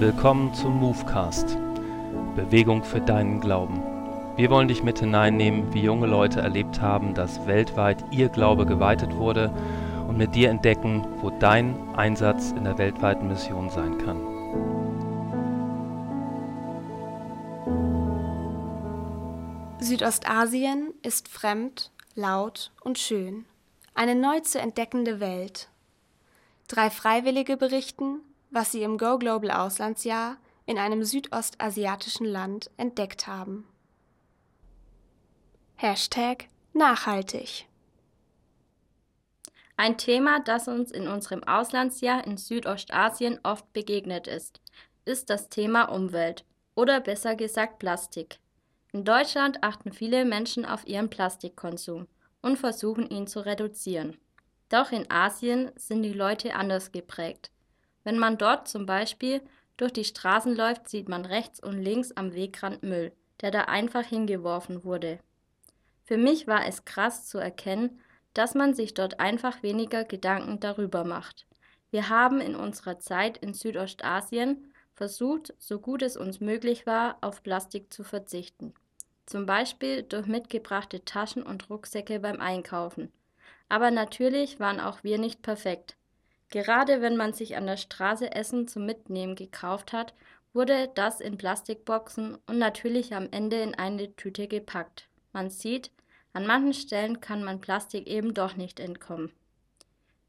Willkommen zum Movecast. Bewegung für deinen Glauben. Wir wollen dich mit hineinnehmen, wie junge Leute erlebt haben, dass weltweit ihr Glaube geweitet wurde und mit dir entdecken, wo dein Einsatz in der weltweiten Mission sein kann. Südostasien ist fremd, laut und schön. Eine neu zu entdeckende Welt. Drei Freiwillige berichten, was sie im Go Global Auslandsjahr in einem südostasiatischen Land entdeckt haben. Hashtag nachhaltig. Ein Thema, das uns in unserem Auslandsjahr in Südostasien oft begegnet ist, ist das Thema Umwelt oder besser gesagt Plastik. In Deutschland achten viele Menschen auf ihren Plastikkonsum und versuchen ihn zu reduzieren. Doch in Asien sind die Leute anders geprägt. Wenn man dort zum Beispiel durch die Straßen läuft, sieht man rechts und links am Wegrand Müll, der da einfach hingeworfen wurde. Für mich war es krass zu erkennen, dass man sich dort einfach weniger Gedanken darüber macht. Wir haben in unserer Zeit in Südostasien versucht, so gut es uns möglich war, auf Plastik zu verzichten. Zum Beispiel durch mitgebrachte Taschen und Rucksäcke beim Einkaufen. Aber natürlich waren auch wir nicht perfekt. Gerade wenn man sich an der Straße Essen zum Mitnehmen gekauft hat, wurde das in Plastikboxen und natürlich am Ende in eine Tüte gepackt. Man sieht, an manchen Stellen kann man Plastik eben doch nicht entkommen.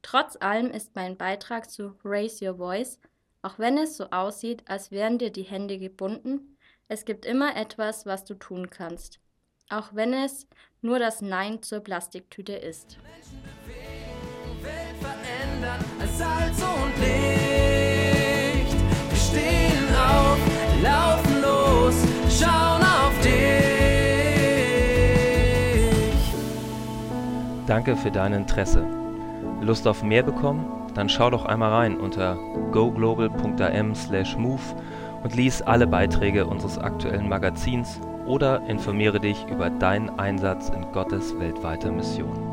Trotz allem ist mein Beitrag zu Raise Your Voice, auch wenn es so aussieht, als wären dir die Hände gebunden, es gibt immer etwas, was du tun kannst, auch wenn es nur das Nein zur Plastiktüte ist. Menschen als Salz und Licht. Wir stehen auf, laufen los, schauen auf dich. Danke für dein Interesse. Lust auf mehr bekommen? Dann schau doch einmal rein unter goglobal.am/move und lies alle Beiträge unseres aktuellen Magazins oder informiere dich über deinen Einsatz in Gottes weltweiter Mission.